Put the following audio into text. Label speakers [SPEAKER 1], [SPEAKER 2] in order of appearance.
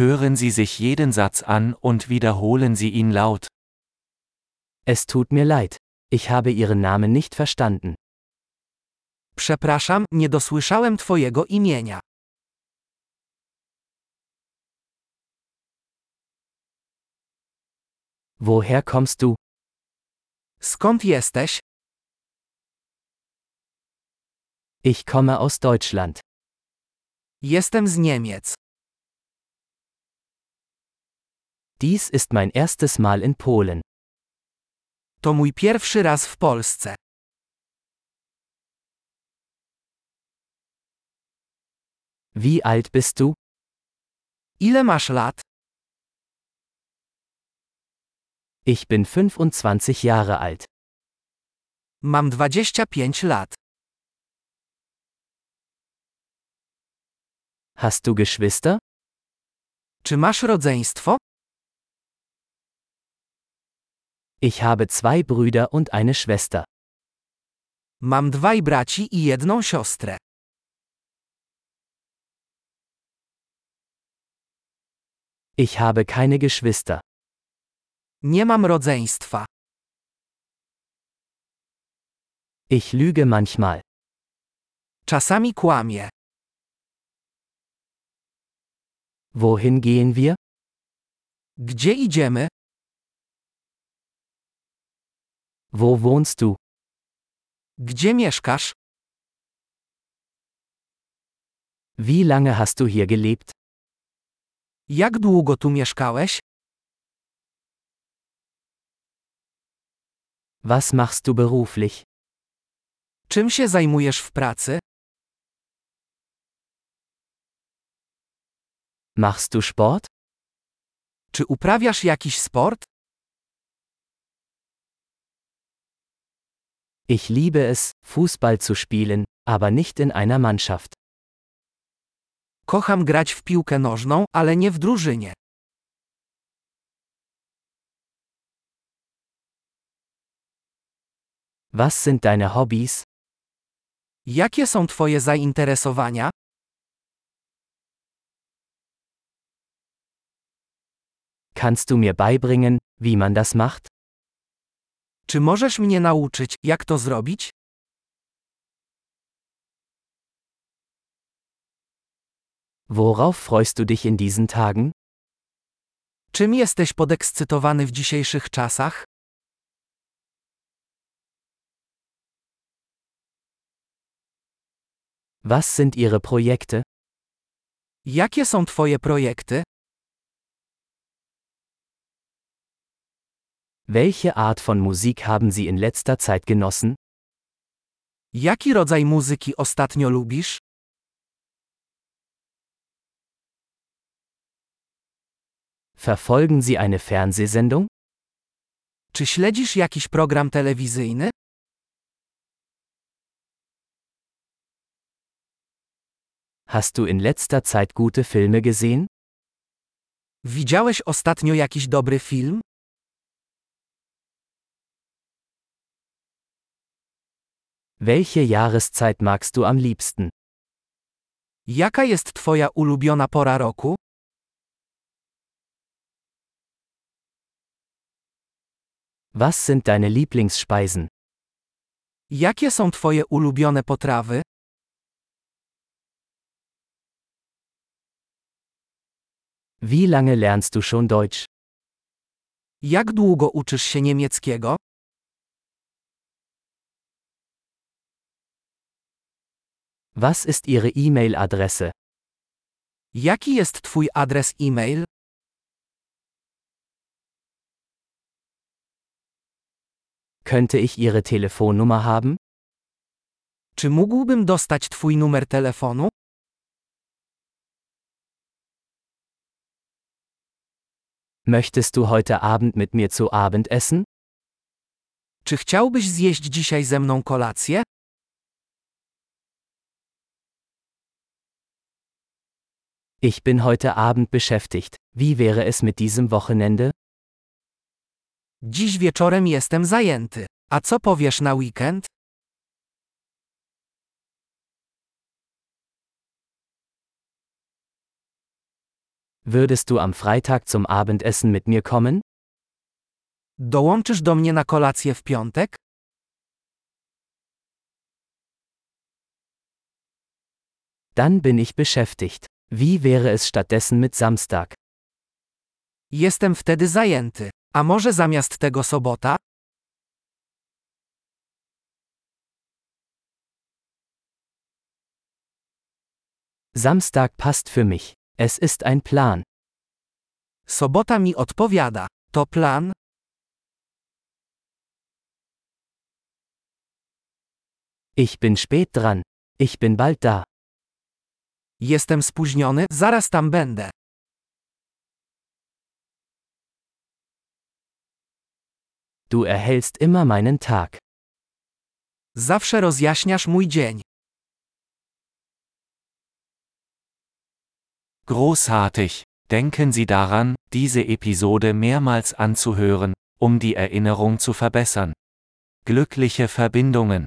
[SPEAKER 1] Hören Sie sich jeden Satz an und wiederholen Sie ihn laut.
[SPEAKER 2] Es tut mir leid. Ich habe Ihren Namen nicht verstanden.
[SPEAKER 3] Przepraszam, nie dosłyszałem Twojego imienia.
[SPEAKER 2] Woher kommst du?
[SPEAKER 3] Skąd jesteś?
[SPEAKER 2] Ich komme aus Deutschland.
[SPEAKER 3] Jestem z Niemiec.
[SPEAKER 2] Dies ist mein erstes Mal in Polen.
[SPEAKER 3] To mój pierwszy raz w Polsce.
[SPEAKER 2] Wie alt bist du?
[SPEAKER 3] Ile masz lat?
[SPEAKER 2] Ich bin 25 Jahre alt.
[SPEAKER 3] Mam 25 lat.
[SPEAKER 2] Hast du Geschwister?
[SPEAKER 3] Czy masz rodzeństwo?
[SPEAKER 2] Ich habe zwei Brüder und eine Schwester.
[SPEAKER 3] Mam dwaj braci i jedną siostrę.
[SPEAKER 2] Ich habe keine Geschwister.
[SPEAKER 3] Nie mam rodzeństwa.
[SPEAKER 2] Ich lüge manchmal.
[SPEAKER 3] Czasami kłamie.
[SPEAKER 2] Wohin gehen wir?
[SPEAKER 3] Gdzie idziemy?
[SPEAKER 2] Wo wohnst du?
[SPEAKER 3] Gdzie mieszkasz?
[SPEAKER 2] Wie lange hast du hier gelebt?
[SPEAKER 3] Jak długo tu mieszkałeś?
[SPEAKER 2] Was machst du beruflich?
[SPEAKER 3] Czym się zajmujesz w pracy?
[SPEAKER 2] Machst du Sport?
[SPEAKER 3] Czy uprawiasz jakiś sport?
[SPEAKER 2] Ich liebe es, Fußball zu spielen, aber nicht in einer Mannschaft.
[SPEAKER 3] Kocham grać w piłkę nożną, ale nie w drużynie.
[SPEAKER 2] Was sind deine Hobbys?
[SPEAKER 3] Jakie są Twoje zainteresowania?
[SPEAKER 2] Kannst du mir beibringen, wie man das macht?
[SPEAKER 3] Czy możesz mnie nauczyć, jak to zrobić?
[SPEAKER 2] Worauf freust du dich in diesen Tagen?
[SPEAKER 3] Czym jesteś podekscytowany w dzisiejszych czasach?
[SPEAKER 2] Was sind Ihre Projekte?
[SPEAKER 3] Jakie są Twoje projekty?
[SPEAKER 2] Welche Art von Musik haben Sie in letzter Zeit genossen?
[SPEAKER 3] Jaki rodzaj muzyki ostatnio lubisz?
[SPEAKER 2] Verfolgen Sie eine Fernsehsendung?
[SPEAKER 3] Czy śledzisz jakiś program telewizyjny?
[SPEAKER 2] Hast du in letzter Zeit gute Filme gesehen?
[SPEAKER 3] Widziałeś ostatnio jakiś dobry film?
[SPEAKER 2] Welche Jahreszeit magst du am liebsten?
[SPEAKER 3] Jaka jest Twoja ulubiona pora roku?
[SPEAKER 2] Was sind deine Lieblingsspeisen?
[SPEAKER 3] Jakie są Twoje ulubione potrawy?
[SPEAKER 2] Wie lange lernst du schon Deutsch?
[SPEAKER 3] Jak długo uczysz się niemieckiego?
[SPEAKER 2] Was ist Ihre E-Mail-Adresse?
[SPEAKER 3] Jaki jest Twój adres e-mail?
[SPEAKER 2] Könnte ich Ihre Telefonnummer haben?
[SPEAKER 3] Czy mógłbym dostać Twój numer telefonu?
[SPEAKER 2] Möchtest du heute Abend mit mir zu Abend essen?
[SPEAKER 3] Czy chciałbyś zjeść dzisiaj ze mną kolację?
[SPEAKER 2] Ich bin heute Abend beschäftigt. Wie wäre es mit diesem Wochenende?
[SPEAKER 3] Dziś wieczorem jestem zajęty. A co powiesz na weekend?
[SPEAKER 2] Würdest du am Freitag zum Abendessen mit mir kommen?
[SPEAKER 3] Dołączysz do mnie na kolację w piątek?
[SPEAKER 2] Dann bin ich beschäftigt. Wie wäre es stattdessen mit Samstag?
[SPEAKER 3] Jestem wtedy zajęty. A może zamiast tego sobota?
[SPEAKER 2] Samstag passt für mich. Es ist ein Plan.
[SPEAKER 3] Sobota mi odpowiada. To plan?
[SPEAKER 2] Ich bin spät dran. Ich bin bald da.
[SPEAKER 3] Jestem spóźniony, zaraz tam będę.
[SPEAKER 2] Du erhellst immer meinen Tag.
[SPEAKER 3] Zawsze rozjaśniasz mój dzień.
[SPEAKER 1] Großartig! Denken Sie daran, diese Episode mehrmals anzuhören, um die Erinnerung zu verbessern. Glückliche Verbindungen!